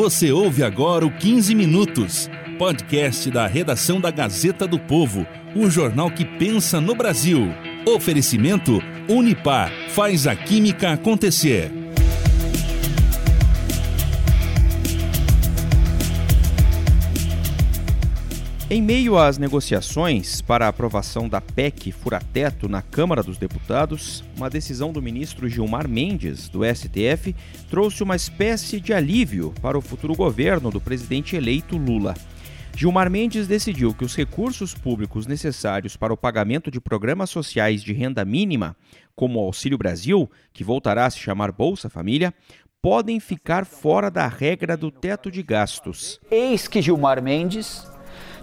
Você ouve agora o 15 Minutos, podcast da redação da Gazeta do Povo, o jornal que pensa no Brasil. Oferecimento Unipar faz a química acontecer. Em meio às negociações para a aprovação da PEC Furateto na Câmara dos Deputados, uma decisão do ministro Gilmar Mendes, do STF, trouxe uma espécie de alívio para o futuro governo do presidente eleito Lula. Gilmar Mendes decidiu que os recursos públicos necessários para o pagamento de programas sociais de renda mínima, como o Auxílio Brasil, que voltará a se chamar Bolsa Família, podem ficar fora da regra do teto de gastos. Eis que Gilmar Mendes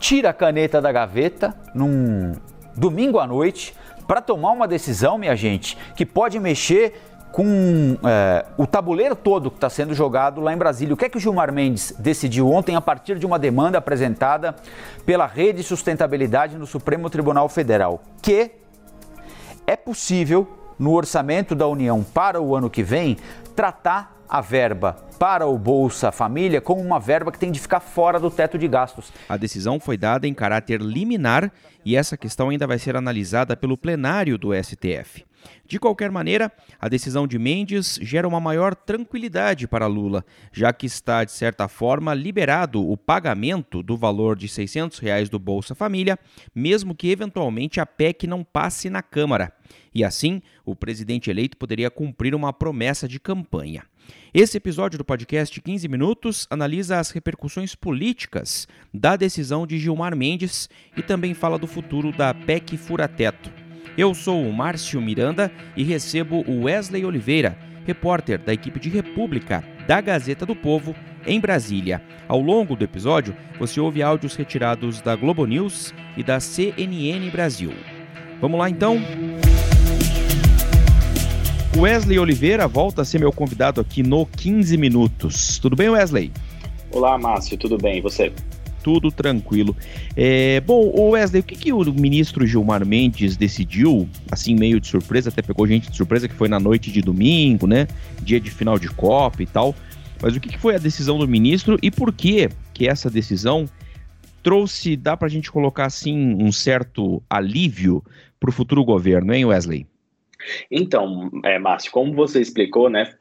tira a caneta da gaveta num domingo à noite para tomar uma decisão, minha gente, que pode mexer com é, o tabuleiro todo que está sendo jogado lá em Brasília. O que é que o Gilmar Mendes decidiu ontem a partir de uma demanda apresentada pela Rede Sustentabilidade no Supremo Tribunal Federal? Que é possível, no orçamento da União para o ano que vem, tratar a verba para o Bolsa Família como uma verba que tem de ficar fora do teto de gastos. A decisão foi dada em caráter liminar e essa questão ainda vai ser analisada pelo plenário do STF. De qualquer maneira, a decisão de Mendes gera uma maior tranquilidade para Lula, já que está, de certa forma, liberado o pagamento do valor de 600 reais do Bolsa Família, mesmo que eventualmente a PEC não passe na Câmara. E assim, o presidente eleito poderia cumprir uma promessa de campanha. Esse episódio do podcast 15 Minutos analisa as repercussões políticas da decisão de Gilmar Mendes e também fala do futuro da PEC Furateto. Eu sou o Márcio Miranda e recebo o Wesley Oliveira, repórter da equipe de República da Gazeta do Povo em Brasília. Ao longo do episódio, você ouve áudios retirados da Globo News e da CNN Brasil. Vamos lá então? Wesley Oliveira volta a ser meu convidado aqui no 15 Minutos. Tudo bem, Wesley? Olá, Márcio, tudo bem? E você? Tudo tranquilo. É, bom, Wesley, o que, que o ministro Gilmar Mendes decidiu, assim, meio de surpresa, até pegou gente de surpresa, que foi na noite de domingo, né? Dia de final de Copa e tal. Mas o que, que foi a decisão do ministro e por que que essa decisão trouxe, dá pra gente colocar assim, um certo alívio para o futuro governo, hein, Wesley? Então, é, Márcio, como você explicou, né,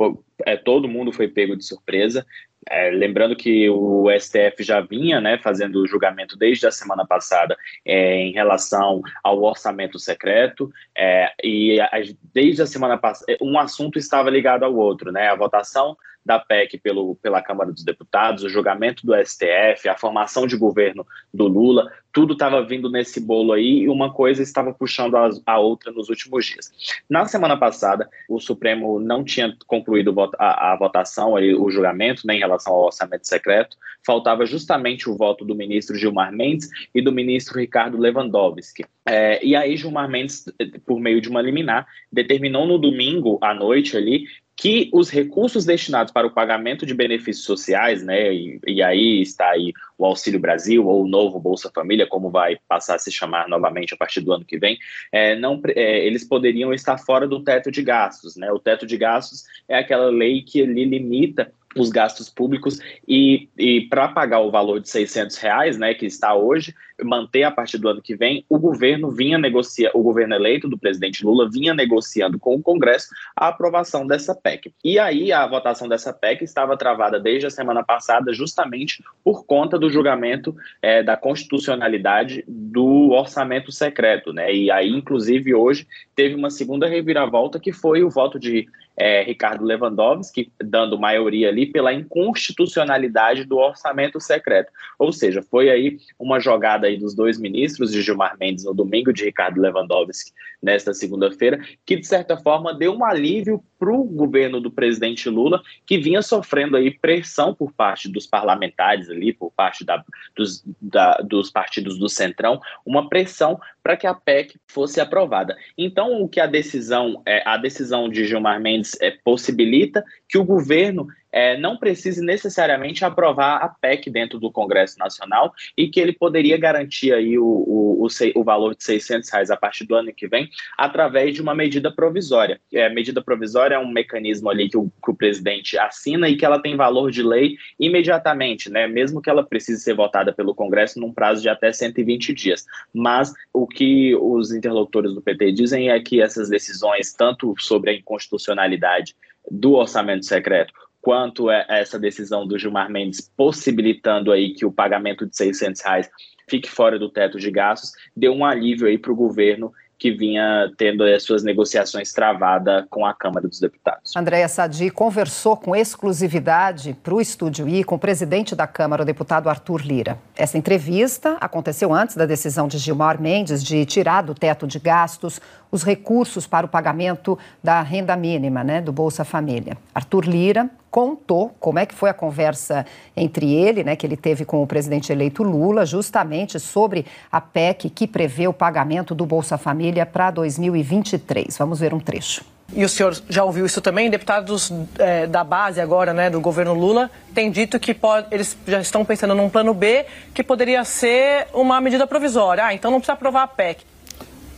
é, todo mundo foi pego de surpresa. É, lembrando que o STF já vinha né, fazendo o julgamento desde a semana passada é, em relação ao orçamento secreto, é, e a, desde a semana passada, um assunto estava ligado ao outro, né? A votação da PEC pelo, pela Câmara dos Deputados, o julgamento do STF, a formação de governo do Lula, tudo estava vindo nesse bolo aí e uma coisa estava puxando a, a, outra nos últimos dias. Na semana passada, o Supremo não tinha concluído a, a votação, o julgamento né, em relação ao orçamento secreto, faltava justamente o voto do ministro Gilmar Mendes e do ministro Ricardo Lewandowski. É, e aí Gilmar Mendes, por meio de uma liminar, determinou no domingo à noite ali que os recursos destinados para o pagamento de benefícios sociais, né, e, e, aí está aí o Auxílio Brasil ou o novo Bolsa Família, como vai passar a se chamar novamente a partir do ano que vem, é, não, é, eles poderiam estar fora do teto de gastos, né? O teto de gastos é aquela lei que ele limita os gastos públicos e, e para pagar o valor de 600 reais, né, que está hoje, manter a partir do ano que vem, o governo vinha negociar, o governo eleito do presidente Lula vinha negociando com o Congresso a aprovação dessa PEC. E aí a votação dessa PEC estava travada desde a semana passada, justamente por conta do julgamento é, da constitucionalidade do orçamento secreto, né? E aí, inclusive, hoje teve uma segunda reviravolta que foi o voto de é, Ricardo Lewandowski, dando maioria ali pela inconstitucionalidade do orçamento secreto. Ou seja, foi aí uma jogada aí dos dois ministros, de Gilmar Mendes no domingo, de Ricardo Lewandowski nesta segunda-feira, que de certa forma deu um alívio para o governo do presidente Lula, que vinha sofrendo aí pressão por parte dos parlamentares ali, por parte da, dos, da, dos partidos do Centrão, uma pressão para que a PEC fosse aprovada. Então, o que a decisão, é, a decisão de Gilmar Mendes é, possibilita que o governo é, não precise necessariamente aprovar a PEC dentro do Congresso Nacional e que ele poderia garantir aí o, o, o, o valor de 600 reais a partir do ano que vem através de uma medida provisória. É, medida provisória é um mecanismo ali que o, que o presidente assina e que ela tem valor de lei imediatamente, né? mesmo que ela precise ser votada pelo Congresso num prazo de até 120 dias. Mas o que os interlocutores do PT dizem é que essas decisões, tanto sobre a inconstitucionalidade do orçamento secreto, quanto a essa decisão do Gilmar Mendes possibilitando aí que o pagamento de 600 reais fique fora do teto de gastos, deu um alívio aí para o governo que vinha tendo as suas negociações travadas com a Câmara dos Deputados. Andréa Sadi conversou com exclusividade para o Estúdio I com o presidente da Câmara, o deputado Arthur Lira. Essa entrevista aconteceu antes da decisão de Gilmar Mendes de tirar do teto de gastos os recursos para o pagamento da renda mínima, né, do Bolsa Família. Arthur Lira contou como é que foi a conversa entre ele, né, que ele teve com o presidente eleito Lula, justamente sobre a PEC que prevê o pagamento do Bolsa Família para 2023. Vamos ver um trecho. E o senhor já ouviu isso também? Deputados é, da base agora, né, do governo Lula, têm dito que pode, eles já estão pensando num plano B que poderia ser uma medida provisória. Ah, então não precisa aprovar a PEC.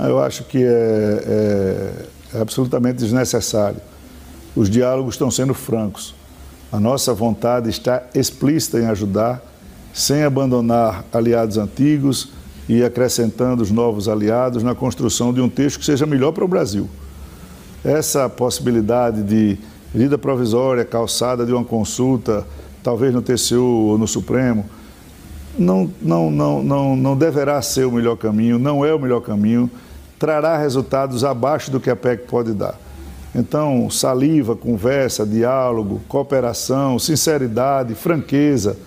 Eu acho que é, é, é absolutamente desnecessário. Os diálogos estão sendo francos. A nossa vontade está explícita em ajudar, sem abandonar aliados antigos e acrescentando os novos aliados na construção de um texto que seja melhor para o Brasil. Essa possibilidade de medida provisória calçada de uma consulta, talvez no TCU ou no Supremo, não, não, não, não, não deverá ser o melhor caminho, não é o melhor caminho, trará resultados abaixo do que a PEC pode dar. Então, saliva, conversa, diálogo, cooperação, sinceridade, franqueza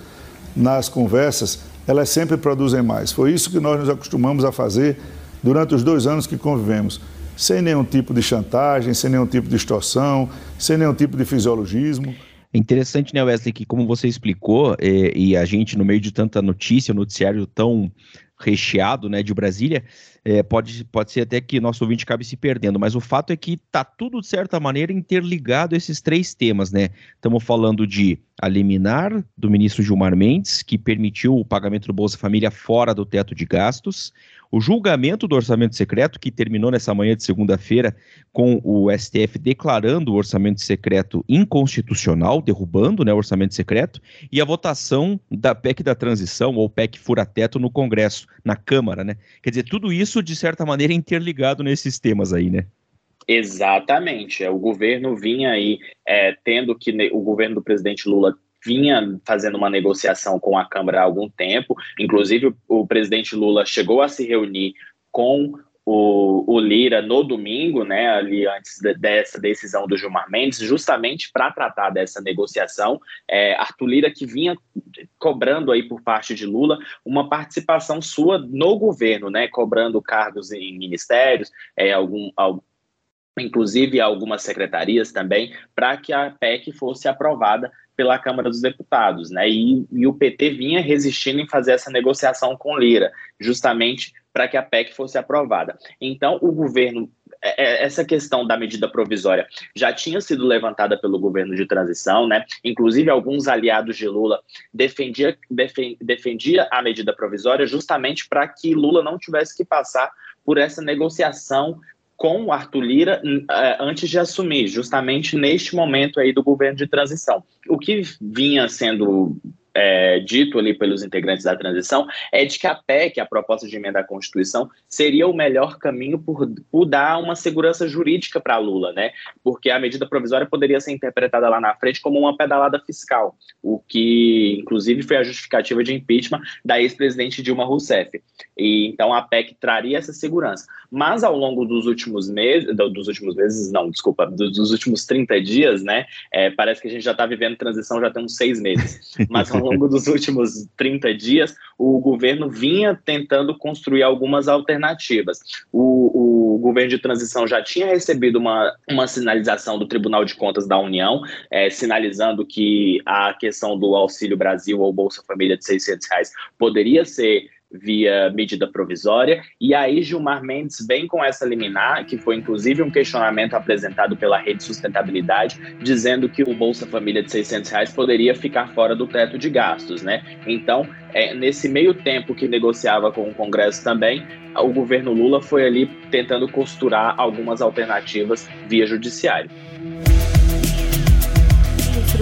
nas conversas, elas sempre produzem mais. Foi isso que nós nos acostumamos a fazer durante os dois anos que convivemos, sem nenhum tipo de chantagem, sem nenhum tipo de extorsão, sem nenhum tipo de fisiologismo. É interessante, né, Wesley, que como você explicou, é, e a gente, no meio de tanta notícia, noticiário tão recheado né, de Brasília, é, pode, pode ser até que nosso ouvinte acabe se perdendo, mas o fato é que está tudo, de certa maneira, interligado esses três temas, né? Estamos falando de a liminar do ministro Gilmar Mendes, que permitiu o pagamento do Bolsa Família fora do teto de gastos, o julgamento do orçamento secreto, que terminou nessa manhã de segunda-feira, com o STF declarando o orçamento secreto inconstitucional, derrubando né, o orçamento secreto, e a votação da PEC da transição, ou PEC fura-teto, no Congresso, na Câmara, né? Quer dizer, tudo isso, de certa maneira, interligado nesses temas aí, né? Exatamente. O governo vinha aí é, tendo que o governo do presidente Lula vinha fazendo uma negociação com a Câmara há algum tempo. Inclusive, o, presidente Lula chegou a se reunir com o, o, Lira no domingo, né, ali antes de, dessa decisão do Gilmar Mendes, justamente para tratar dessa negociação. É, Arthur Lira que vinha cobrando aí por parte de Lula uma participação sua no governo, né, cobrando cargos em ministérios, é, algum, algum inclusive algumas secretarias também, para que a PEC fosse aprovada pela Câmara dos Deputados, né? E, e, o PT vinha resistindo em fazer essa negociação com Lira, justamente para que a PEC fosse aprovada. Então, o governo, é, é, essa questão da medida provisória já tinha sido levantada pelo governo de transição, né? Inclusive, alguns aliados de Lula defendia, defendia a medida provisória justamente para que Lula não tivesse que passar por essa negociação com o Arthur Lira uh, antes de assumir, justamente neste momento aí do governo de transição. O que vinha sendo é, dito ali pelos integrantes da transição é de que a PEC, a proposta de emenda à Constituição, seria o melhor caminho por, por dar uma segurança jurídica para Lula, né? Porque a medida provisória poderia ser interpretada lá na frente como uma pedalada fiscal, o que, inclusive, foi a justificativa de impeachment da ex-presidente Dilma Rousseff. E então a PEC traria essa segurança. Mas ao longo dos últimos meses, dos últimos meses, não, desculpa, dos, últimos 30 dias, né? É, parece que a gente já está vivendo transição já tem uns seis meses. Mas ao longo dos últimos 30 dias, o governo vinha tentando construir algumas alternativas. O, o governo de transição já tinha recebido uma, uma sinalização do Tribunal de Contas da União, é, sinalizando que a questão do Auxílio Brasil ou Bolsa Família de 600 reais poderia ser via medida provisória. E aí Gilmar Mendes vem com essa liminar, que foi inclusive um questionamento apresentado pela Rede Sustentabilidade, dizendo que o Bolsa Família de 600 reais poderia ficar fora do teto de gastos, né? Então, é, nesse meio tempo que negociava com o Congresso também, o governo Lula foi ali tentando costurar algumas alternativas via judiciário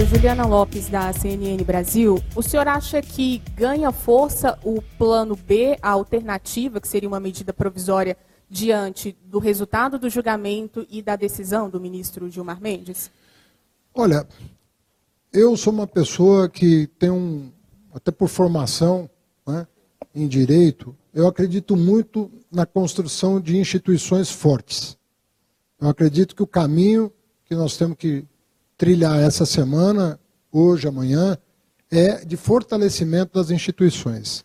Juliana Lopes, da CNN Brasil, o senhor acha que ganha força o plano B, a alternativa, que seria uma medida provisória, diante do resultado do julgamento e da decisão do ministro Gilmar Mendes? Olha, eu sou uma pessoa que tem um, até por formação né, em direito, eu acredito muito na construção de instituições fortes. Eu acredito que o caminho que nós temos que trilhar essa semana, hoje, amanhã, é de fortalecimento das instituições.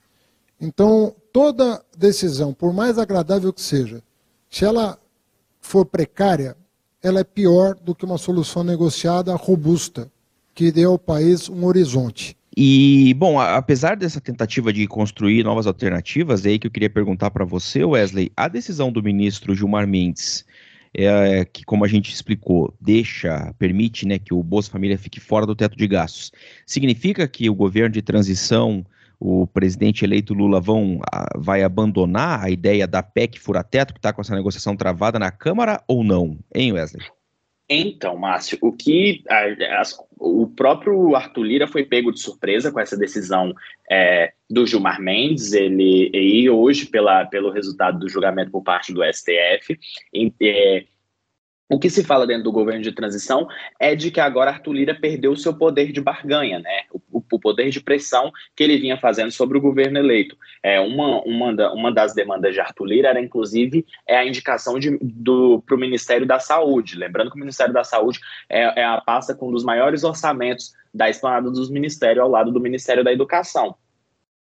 Então, toda decisão, por mais agradável que seja, se ela for precária, ela é pior do que uma solução negociada robusta, que dê ao país um horizonte. E, bom, apesar dessa tentativa de construir novas alternativas, é aí que eu queria perguntar para você, Wesley, a decisão do ministro Gilmar Mendes é, que, como a gente explicou, deixa, permite né, que o Bolsa Família fique fora do teto de gastos, significa que o governo de transição, o presidente eleito Lula, vão, vai abandonar a ideia da PEC fura-teto, que está com essa negociação travada na Câmara, ou não? Hein, Wesley? Então, Márcio, o que as, o próprio Arthur Lira foi pego de surpresa com essa decisão é, do Gilmar Mendes, ele e hoje pela, pelo resultado do julgamento por parte do STF. E, é, o que se fala dentro do governo de transição é de que agora Arthur Lira perdeu o seu poder de barganha, né? O, o poder de pressão que ele vinha fazendo sobre o governo eleito. É, uma, uma, da, uma das demandas de Arthur Lira era, inclusive, é a indicação para o Ministério da Saúde. Lembrando que o Ministério da Saúde é, é a pasta com um dos maiores orçamentos da esplanada dos ministérios ao lado do Ministério da Educação.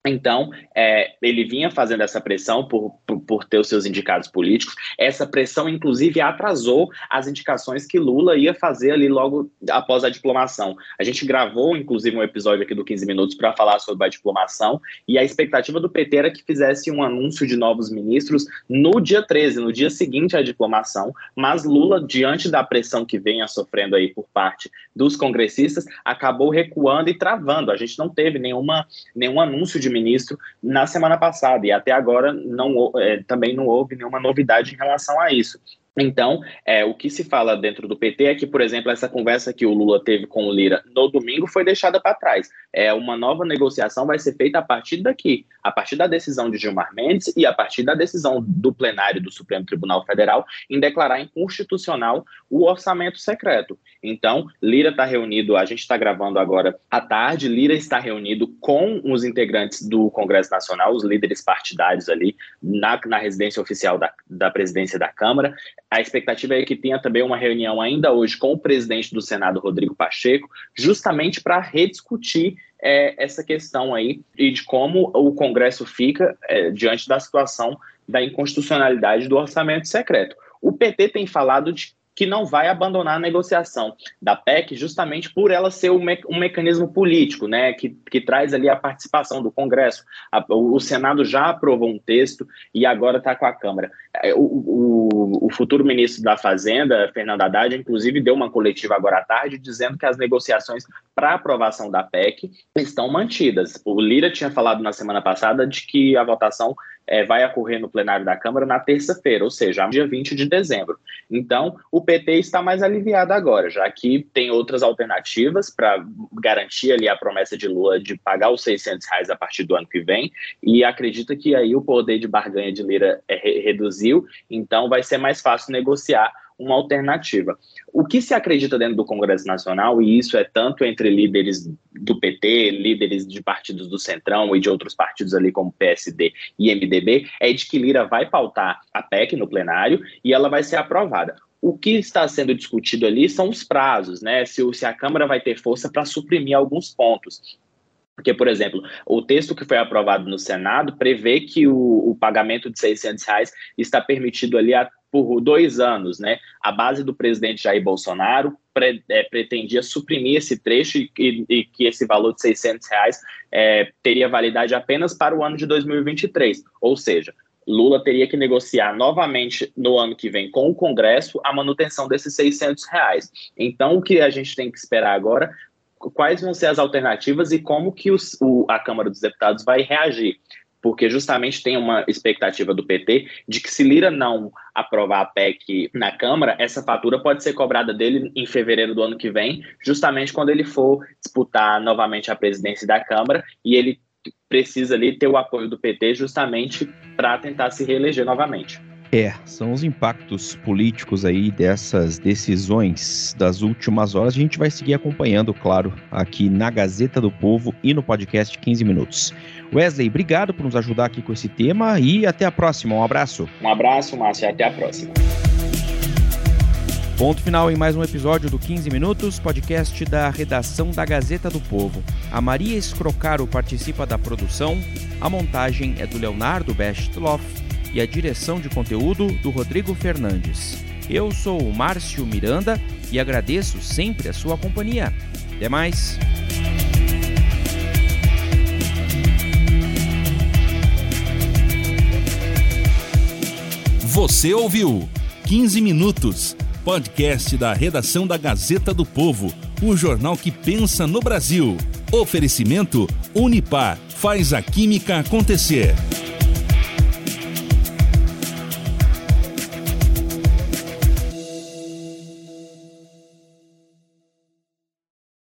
Então, é, ele vinha fazendo essa pressão por, por, por, ter os seus indicados políticos. Essa pressão, inclusive, atrasou as indicações que Lula ia fazer ali logo após a diplomação. A gente gravou, inclusive, um episódio aqui do 15 Minutos para falar sobre a diplomação, e a expectativa do PT era que fizesse um anúncio de novos ministros no dia 13, no dia seguinte à diplomação, mas Lula, diante da pressão que venha sofrendo aí por parte dos congressistas, acabou recuando e travando. A gente não teve nenhuma, nenhum anúncio de ministro na semana passada, e até agora não, é, também não houve nenhuma novidade em relação a isso. Então, é, o que se fala dentro do PT é que, por exemplo, essa conversa que o Lula teve com o Lira no domingo foi deixada para trás. É, uma nova negociação vai ser feita a partir daqui, a partir da decisão de Gilmar Mendes e a partir da decisão do plenário do Supremo Tribunal Federal em declarar inconstitucional o orçamento secreto. Então, Lira está reunido, a gente está gravando agora à tarde, Lira está reunido com os integrantes do Congresso Nacional, os líderes partidários ali, na, na residência oficial da, da presidência da Câmara. A expectativa é que tenha também uma reunião ainda hoje com o presidente do Senado, Rodrigo Pacheco, justamente para rediscutir é, essa questão aí e de como o Congresso fica é, diante da situação da inconstitucionalidade do orçamento secreto. O PT tem falado de que não vai abandonar a negociação da PEC justamente por ela ser um, me um mecanismo político, né, que, que traz ali a participação do Congresso. A, o, Senado já aprovou um texto e agora está com a Câmara. É, o, o, o, futuro ministro da Fazenda, Fernando Haddad, inclusive deu uma coletiva agora à tarde dizendo que as negociações para aprovação da PEC estão mantidas. O Lira tinha falado na semana passada de que a votação é, vai ocorrer no plenário da Câmara na terça-feira, ou seja, dia 20 de dezembro. Então, o PT está mais aliviado agora, já que tem outras alternativas para garantir ali a promessa de Lula de pagar os 600 reais a partir do ano que vem, e acredita que aí o poder de barganha de Lira é, reduziu, então vai ser mais fácil negociar uma alternativa. O que se acredita dentro do Congresso Nacional, e isso é tanto entre líderes do PT, líderes de partidos do Centrão e de outros partidos ali como PSD e MDB, é de que Lira vai pautar a PEC no plenário e ela vai ser aprovada. O que está sendo discutido ali são os prazos, né? Se, se a Câmara vai ter força para suprimir alguns pontos. Porque, por exemplo, o texto que foi aprovado no Senado prevê que o, o pagamento de 600 reais está permitido ali a, por dois anos, né? A base do presidente Jair Bolsonaro pre, é, pretendia suprimir esse trecho e, e, e, que esse valor de 600 reais é, teria validade apenas para o ano de 2023. Ou seja, Lula teria que negociar novamente no ano que vem com o Congresso a manutenção desses 600 reais. Então, o que a gente tem que esperar agora quais vão ser as alternativas e como que os, o, a Câmara dos Deputados vai reagir. Porque justamente tem uma expectativa do PT de que se Lira não aprovar a PEC na Câmara, essa fatura pode ser cobrada dele em fevereiro do ano que vem, justamente quando ele for disputar novamente a presidência da Câmara e ele precisa ali ter o apoio do PT justamente para tentar se reeleger novamente. É, são os impactos políticos aí dessas decisões das últimas horas. A gente vai seguir acompanhando, claro, aqui na Gazeta do Povo e no podcast 15 Minutos. Wesley, obrigado por nos ajudar aqui com esse tema e até a próxima. Um abraço. Um abraço, Márcio, e até a próxima. Ponto final em mais um episódio do 15 Minutos, podcast da redação da Gazeta do Povo. A Maria Escrocaro participa da produção, a montagem é do Leonardo Bestloff e a direção de conteúdo do Rodrigo Fernandes. Eu sou o Márcio Miranda e agradeço sempre a sua companhia. Até mais! Você ouviu 15 Minutos, podcast da redação da Gazeta do Povo, o jornal que pensa no Brasil. Oferecimento Unipar faz a química acontecer.